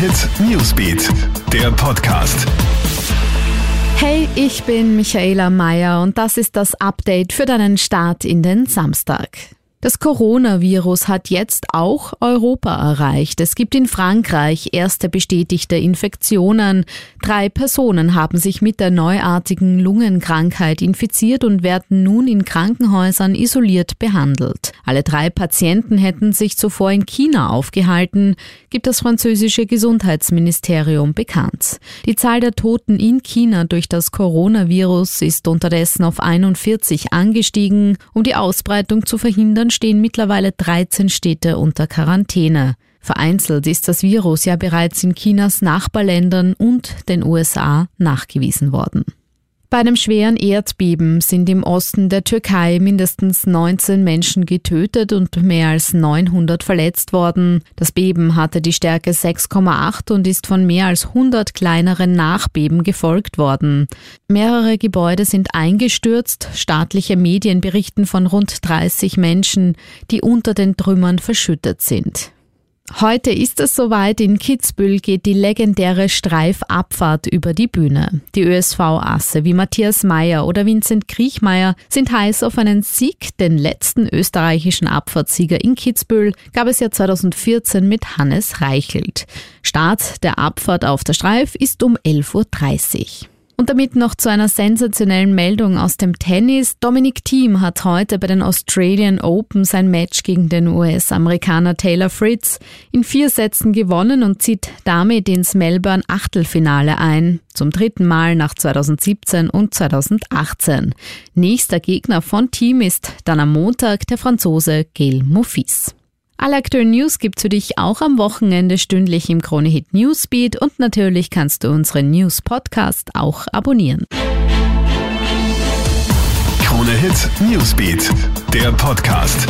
Hit Newsbeat, der Podcast. Hey, ich bin Michaela Mayer und das ist das Update für deinen Start in den Samstag. Das Coronavirus hat jetzt auch Europa erreicht. Es gibt in Frankreich erste bestätigte Infektionen. Drei Personen haben sich mit der neuartigen Lungenkrankheit infiziert und werden nun in Krankenhäusern isoliert behandelt. Alle drei Patienten hätten sich zuvor in China aufgehalten, gibt das französische Gesundheitsministerium bekannt. Die Zahl der Toten in China durch das Coronavirus ist unterdessen auf 41 angestiegen. Um die Ausbreitung zu verhindern, stehen mittlerweile 13 Städte unter Quarantäne. Vereinzelt ist das Virus ja bereits in Chinas Nachbarländern und den USA nachgewiesen worden. Bei einem schweren Erdbeben sind im Osten der Türkei mindestens 19 Menschen getötet und mehr als 900 verletzt worden. Das Beben hatte die Stärke 6,8 und ist von mehr als 100 kleineren Nachbeben gefolgt worden. Mehrere Gebäude sind eingestürzt. Staatliche Medien berichten von rund 30 Menschen, die unter den Trümmern verschüttet sind. Heute ist es soweit. In Kitzbühel geht die legendäre Streifabfahrt über die Bühne. Die ÖSV-Asse wie Matthias Meyer oder Vincent Kriechmeier sind heiß auf einen Sieg. Den letzten österreichischen Abfahrtssieger in Kitzbühel gab es ja 2014 mit Hannes Reichelt. Start der Abfahrt auf der Streif ist um 11.30 Uhr. Und damit noch zu einer sensationellen Meldung aus dem Tennis. Dominic Thiem hat heute bei den Australian Open sein Match gegen den US-Amerikaner Taylor Fritz in vier Sätzen gewonnen und zieht damit ins Melbourne Achtelfinale ein. Zum dritten Mal nach 2017 und 2018. Nächster Gegner von Thiem ist dann am Montag der Franzose Gail Monfils. Alle aktuellen News gibt's für dich auch am Wochenende stündlich im Kronehit Newsbeat und natürlich kannst du unseren News Podcast auch abonnieren. Kronehit Newsbeat, der Podcast.